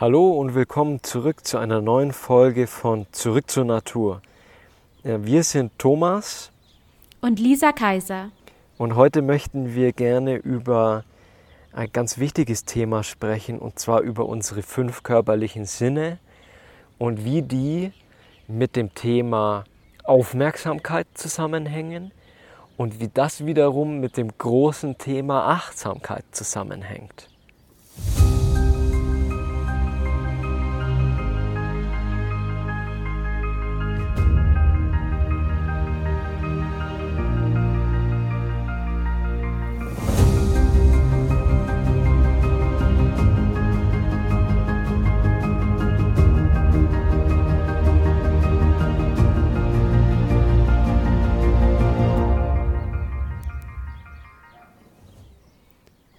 Hallo und willkommen zurück zu einer neuen Folge von Zurück zur Natur. Wir sind Thomas und Lisa Kaiser. Und heute möchten wir gerne über ein ganz wichtiges Thema sprechen, und zwar über unsere fünf körperlichen Sinne und wie die mit dem Thema Aufmerksamkeit zusammenhängen und wie das wiederum mit dem großen Thema Achtsamkeit zusammenhängt.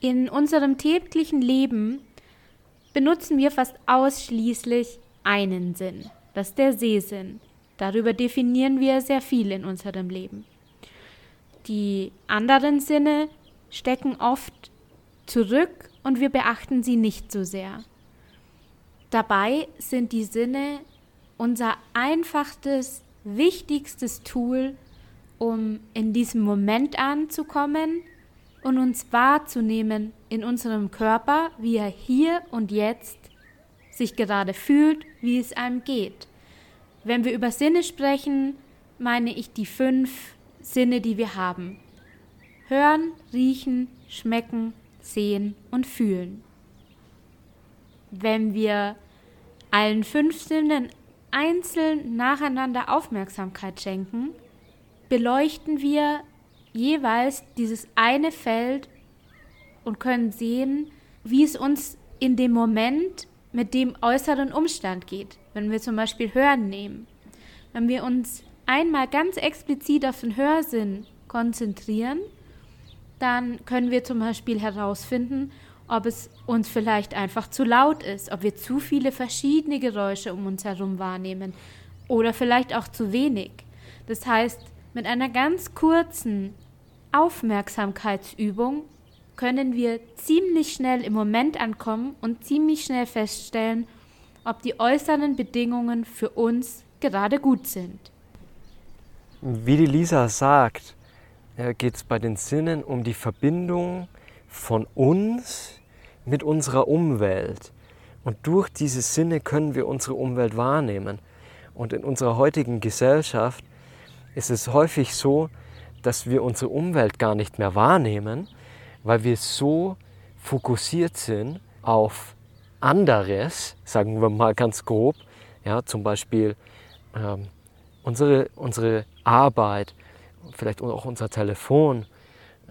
In unserem täglichen Leben benutzen wir fast ausschließlich einen Sinn, das ist der Sehsinn. Darüber definieren wir sehr viel in unserem Leben. Die anderen Sinne stecken oft zurück und wir beachten sie nicht so sehr. Dabei sind die Sinne unser einfachstes, wichtigstes Tool, um in diesem Moment anzukommen und uns wahrzunehmen in unserem Körper, wie er hier und jetzt sich gerade fühlt, wie es einem geht. Wenn wir über Sinne sprechen, meine ich die fünf Sinne, die wir haben. Hören, riechen, schmecken, sehen und fühlen. Wenn wir allen fünf Sinnen einzeln nacheinander Aufmerksamkeit schenken, beleuchten wir jeweils dieses eine Feld und können sehen, wie es uns in dem Moment mit dem äußeren Umstand geht. Wenn wir zum Beispiel Hören nehmen. Wenn wir uns einmal ganz explizit auf den Hörsinn konzentrieren, dann können wir zum Beispiel herausfinden, ob es uns vielleicht einfach zu laut ist, ob wir zu viele verschiedene Geräusche um uns herum wahrnehmen oder vielleicht auch zu wenig. Das heißt, mit einer ganz kurzen Aufmerksamkeitsübung können wir ziemlich schnell im Moment ankommen und ziemlich schnell feststellen, ob die äußeren Bedingungen für uns gerade gut sind. Wie die Lisa sagt, äh, geht es bei den Sinnen um die Verbindung von uns mit unserer Umwelt. Und durch diese Sinne können wir unsere Umwelt wahrnehmen. Und in unserer heutigen Gesellschaft ist es häufig so, dass wir unsere Umwelt gar nicht mehr wahrnehmen, weil wir so fokussiert sind auf anderes, sagen wir mal ganz grob, ja, zum Beispiel ähm, unsere, unsere Arbeit, vielleicht auch unser Telefon,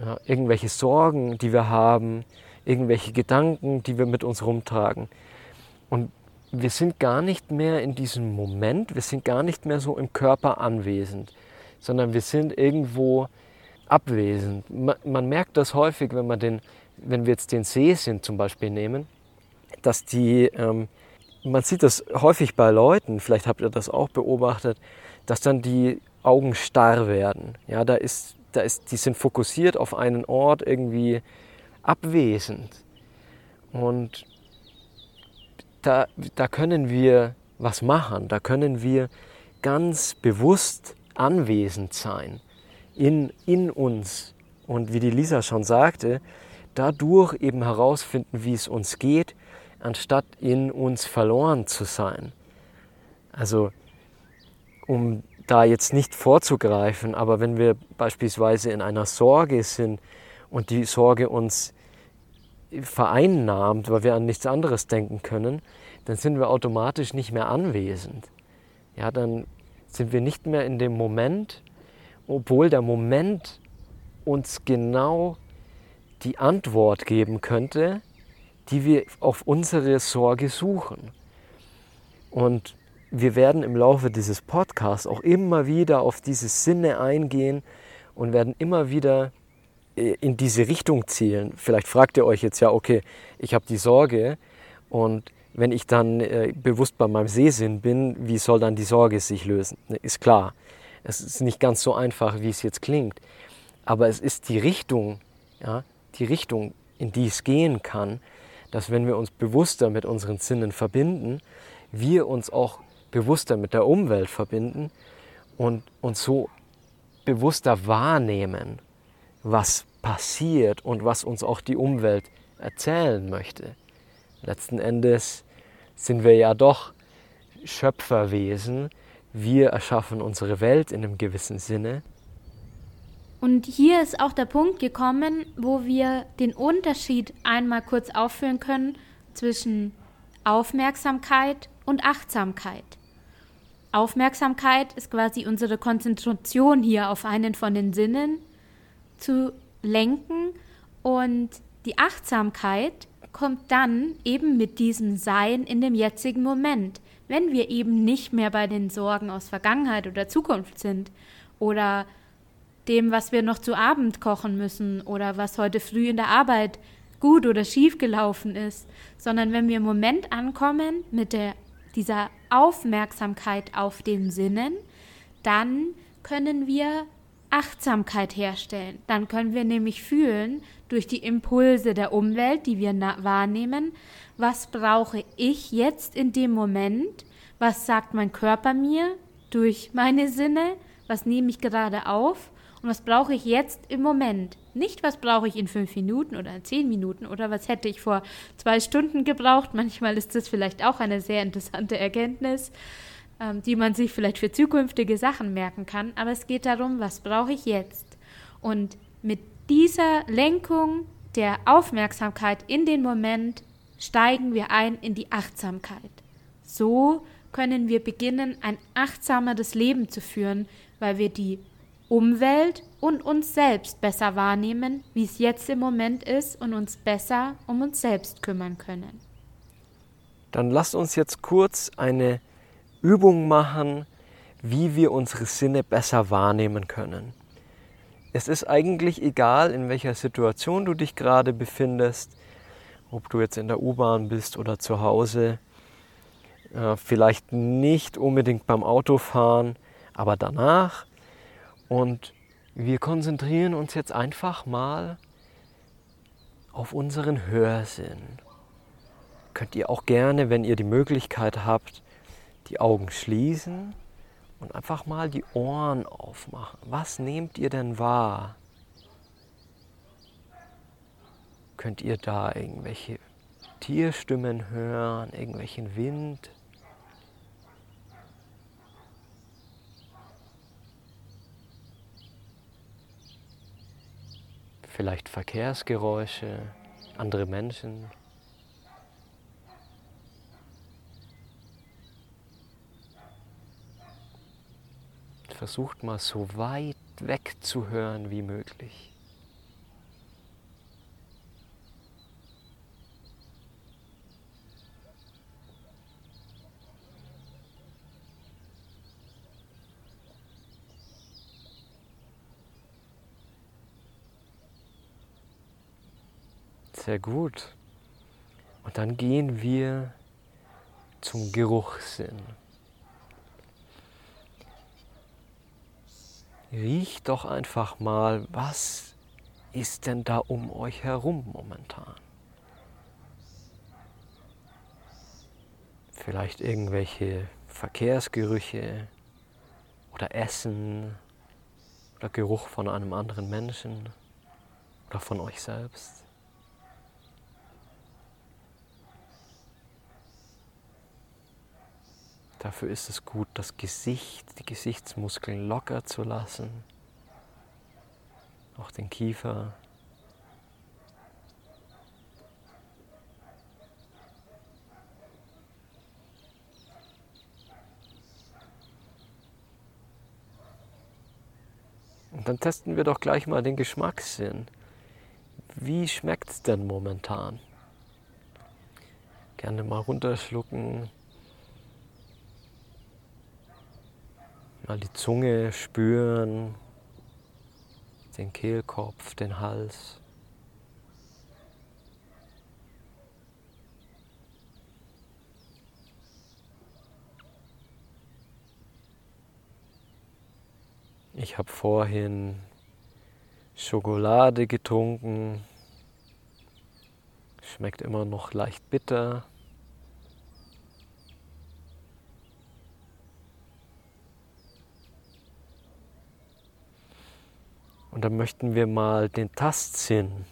ja, irgendwelche Sorgen, die wir haben, irgendwelche Gedanken, die wir mit uns rumtragen. Und wir sind gar nicht mehr in diesem Moment, wir sind gar nicht mehr so im Körper anwesend sondern wir sind irgendwo abwesend. Man, man merkt das häufig, wenn, man den, wenn wir jetzt den Sehsinn zum Beispiel nehmen, dass die, ähm, man sieht das häufig bei Leuten, vielleicht habt ihr das auch beobachtet, dass dann die Augen starr werden. Ja, da ist, da ist, die sind fokussiert auf einen Ort irgendwie abwesend. Und da, da können wir was machen, da können wir ganz bewusst anwesend sein in, in uns. Und wie die Lisa schon sagte, dadurch eben herausfinden, wie es uns geht, anstatt in uns verloren zu sein. Also, um da jetzt nicht vorzugreifen, aber wenn wir beispielsweise in einer Sorge sind und die Sorge uns vereinnahmt, weil wir an nichts anderes denken können, dann sind wir automatisch nicht mehr anwesend. Ja, dann sind wir nicht mehr in dem Moment, obwohl der Moment uns genau die Antwort geben könnte, die wir auf unsere Sorge suchen. Und wir werden im Laufe dieses Podcasts auch immer wieder auf diese Sinne eingehen und werden immer wieder äh, in diese Richtung zielen. Vielleicht fragt ihr euch jetzt ja, okay, ich habe die Sorge und wenn ich dann äh, bewusst bei meinem Sehsinn bin, wie soll dann die Sorge sich lösen? Ne, ist klar. Es ist nicht ganz so einfach, wie es jetzt klingt. Aber es ist die Richtung, ja, die Richtung, in die es gehen kann, dass wenn wir uns bewusster mit unseren Sinnen verbinden, wir uns auch bewusster mit der Umwelt verbinden und uns so bewusster wahrnehmen, was passiert und was uns auch die Umwelt erzählen möchte. Letzten Endes sind wir ja doch Schöpferwesen. Wir erschaffen unsere Welt in einem gewissen Sinne. Und hier ist auch der Punkt gekommen, wo wir den Unterschied einmal kurz aufführen können zwischen Aufmerksamkeit und Achtsamkeit. Aufmerksamkeit ist quasi unsere Konzentration hier auf einen von den Sinnen zu lenken und die Achtsamkeit kommt dann eben mit diesem Sein in dem jetzigen Moment, wenn wir eben nicht mehr bei den Sorgen aus Vergangenheit oder Zukunft sind oder dem, was wir noch zu Abend kochen müssen oder was heute früh in der Arbeit gut oder schief gelaufen ist, sondern wenn wir im Moment ankommen mit der, dieser Aufmerksamkeit auf den Sinnen, dann können wir Achtsamkeit herstellen. Dann können wir nämlich fühlen durch die Impulse der Umwelt, die wir wahrnehmen, was brauche ich jetzt in dem Moment, was sagt mein Körper mir durch meine Sinne, was nehme ich gerade auf und was brauche ich jetzt im Moment. Nicht, was brauche ich in fünf Minuten oder in zehn Minuten oder was hätte ich vor zwei Stunden gebraucht. Manchmal ist das vielleicht auch eine sehr interessante Erkenntnis, ähm, die man sich vielleicht für zukünftige Sachen merken kann. Aber es geht darum, was brauche ich jetzt. Und mit dieser Lenkung der Aufmerksamkeit in den Moment steigen wir ein in die Achtsamkeit. So können wir beginnen, ein achtsameres Leben zu führen, weil wir die Umwelt und uns selbst besser wahrnehmen, wie es jetzt im Moment ist und uns besser um uns selbst kümmern können. Dann lasst uns jetzt kurz eine Übung machen, wie wir unsere Sinne besser wahrnehmen können. Es ist eigentlich egal, in welcher Situation du dich gerade befindest, ob du jetzt in der U-Bahn bist oder zu Hause, äh, vielleicht nicht unbedingt beim Autofahren, aber danach und wir konzentrieren uns jetzt einfach mal auf unseren Hörsinn. Könnt ihr auch gerne, wenn ihr die Möglichkeit habt, die Augen schließen und einfach mal die Ohren aufmachen. Was nehmt ihr denn wahr? Könnt ihr da irgendwelche Tierstimmen hören, irgendwelchen Wind? vielleicht Verkehrsgeräusche, andere Menschen. Versucht mal so weit weg zu hören wie möglich. Sehr gut. Und dann gehen wir zum Geruchssinn. Riecht doch einfach mal, was ist denn da um euch herum momentan? Vielleicht irgendwelche Verkehrsgerüche oder Essen oder Geruch von einem anderen Menschen oder von euch selbst. Dafür ist es gut, das Gesicht, die Gesichtsmuskeln locker zu lassen. Auch den Kiefer. Und dann testen wir doch gleich mal den Geschmackssinn. Wie schmeckt es denn momentan? Gerne mal runterschlucken, Mal die Zunge spüren, den Kehlkopf, den Hals. Ich habe vorhin Schokolade getrunken, Schmeckt immer noch leicht bitter. Und dann möchten wir mal den Tastsinn.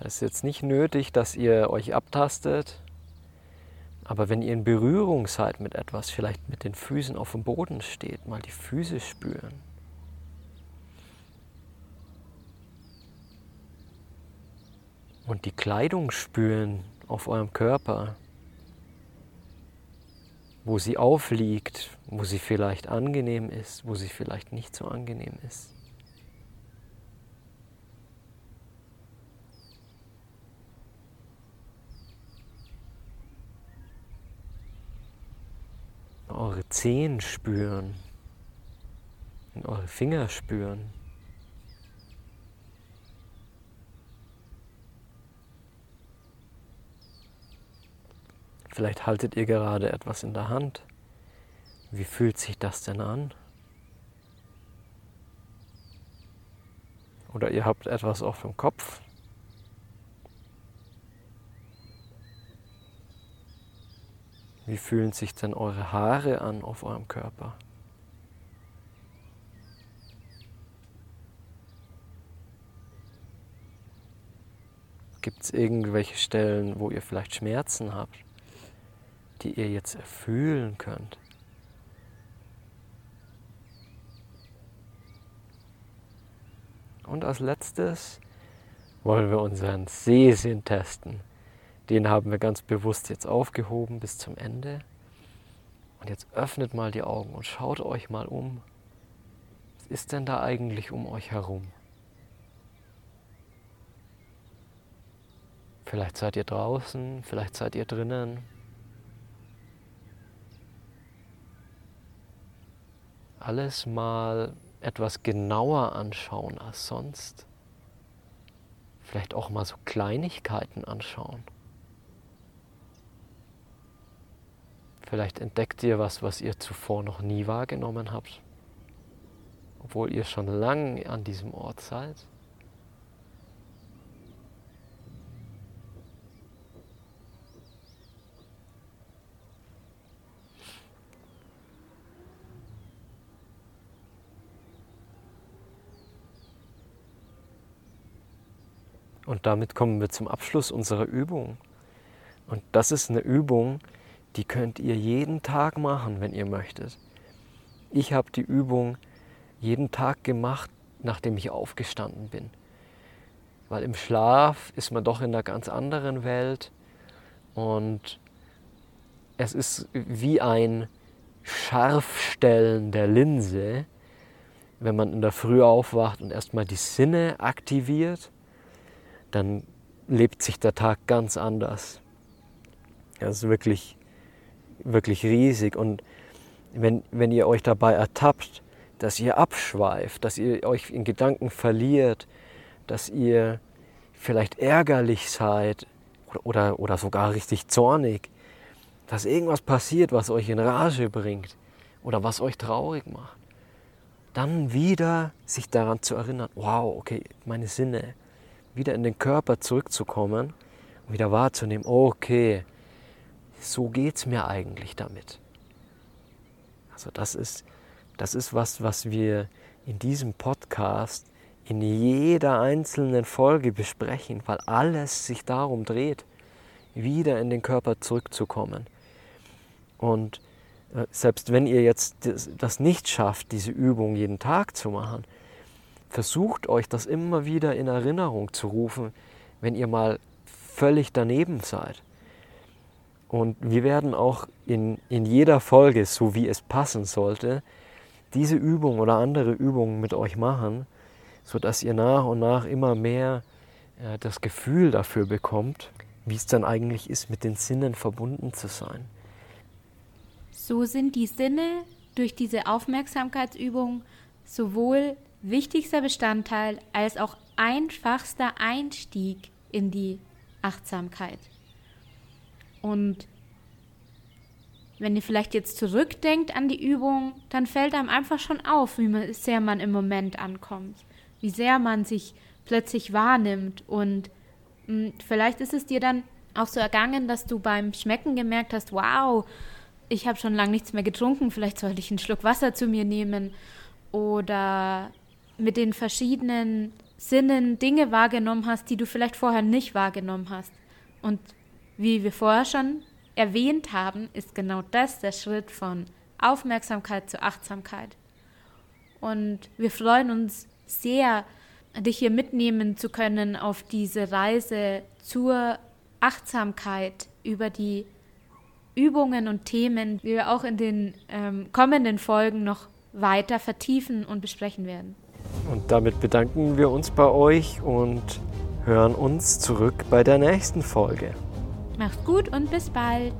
Es ist jetzt nicht nötig, dass ihr euch abtastet, aber wenn ihr in Berührung seid mit etwas, vielleicht mit den Füßen auf dem Boden steht, mal die Füße spüren. Und die Kleidung spüren auf eurem Körper, wo sie aufliegt, wo sie vielleicht angenehm ist, wo sie vielleicht nicht so angenehm ist. Eure Zehen spüren, in eure Finger spüren. Vielleicht haltet ihr gerade etwas in der Hand. Wie fühlt sich das denn an? Oder ihr habt etwas auf dem Kopf. Wie fühlen sich denn eure Haare an auf eurem Körper? Gibt es irgendwelche Stellen, wo ihr vielleicht Schmerzen habt, die ihr jetzt erfühlen könnt? Und als letztes wollen wir unseren Sehsinn testen. Den haben wir ganz bewusst jetzt aufgehoben bis zum Ende. Und jetzt öffnet mal die Augen und schaut euch mal um. Was ist denn da eigentlich um euch herum? Vielleicht seid ihr draußen, vielleicht seid ihr drinnen. Alles mal etwas genauer anschauen als sonst. Vielleicht auch mal so Kleinigkeiten anschauen. Vielleicht entdeckt ihr was, was ihr zuvor noch nie wahrgenommen habt, obwohl ihr schon lang an diesem Ort seid. Und damit kommen wir zum Abschluss unserer Übung. Und das ist eine Übung, die könnt ihr jeden Tag machen, wenn ihr möchtet. Ich habe die Übung jeden Tag gemacht, nachdem ich aufgestanden bin. Weil im Schlaf ist man doch in einer ganz anderen Welt und es ist wie ein Scharfstellen der Linse, wenn man in der Früh aufwacht und erstmal die Sinne aktiviert, dann lebt sich der Tag ganz anders. Das ist wirklich wirklich riesig. Und wenn, wenn ihr euch dabei ertappt, dass ihr abschweift, dass ihr euch in Gedanken verliert, dass ihr vielleicht ärgerlich seid oder, oder, oder sogar richtig zornig, dass irgendwas passiert, was euch in Rage bringt oder was euch traurig macht, dann wieder sich daran zu erinnern, wow, okay, meine Sinne, wieder in den Körper zurückzukommen und wieder wahrzunehmen, okay, so geht es mir eigentlich damit. Also das ist, das ist was, was wir in diesem Podcast in jeder einzelnen Folge besprechen, weil alles sich darum dreht, wieder in den Körper zurückzukommen. Und äh, selbst wenn ihr jetzt das nicht schafft, diese Übung jeden Tag zu machen, versucht euch das immer wieder in Erinnerung zu rufen, wenn ihr mal völlig daneben seid. Und wir werden auch in, in jeder Folge, so wie es passen sollte, diese Übung oder andere Übungen mit euch machen, sodass ihr nach und nach immer mehr äh, das Gefühl dafür bekommt, wie es dann eigentlich ist, mit den Sinnen verbunden zu sein. So sind die Sinne durch diese Aufmerksamkeitsübung sowohl wichtigster Bestandteil als auch einfachster Einstieg in die Achtsamkeit. Und wenn ihr vielleicht jetzt zurückdenkt an die Übung, dann fällt einem einfach schon auf, wie sehr man im Moment ankommt, wie sehr man sich plötzlich wahrnimmt und Hm, vielleicht ist es dir dann auch so ergangen, dass du beim Schmecken gemerkt hast, wow, ich habe schon lange nichts mehr getrunken, vielleicht sollte ich einen Schluck Wasser zu mir nehmen oder mit den verschiedenen Sinnen Dinge wahrgenommen hast, die du vielleicht vorher nicht wahrgenommen hast. Und wie wir vorher schon erwähnt haben, ist genau das der Schritt von Aufmerksamkeit zu Achtsamkeit. Und wir freuen uns sehr, dich hier mitnehmen zu können auf diese Reise zur Achtsamkeit über die Übungen und Themen, die wir auch in den ähm, kommenden Folgen noch weiter vertiefen und besprechen werden. Und damit bedanken wir uns bei euch und hören uns zurück bei der nächsten Folge. Macht's gut und bis bald.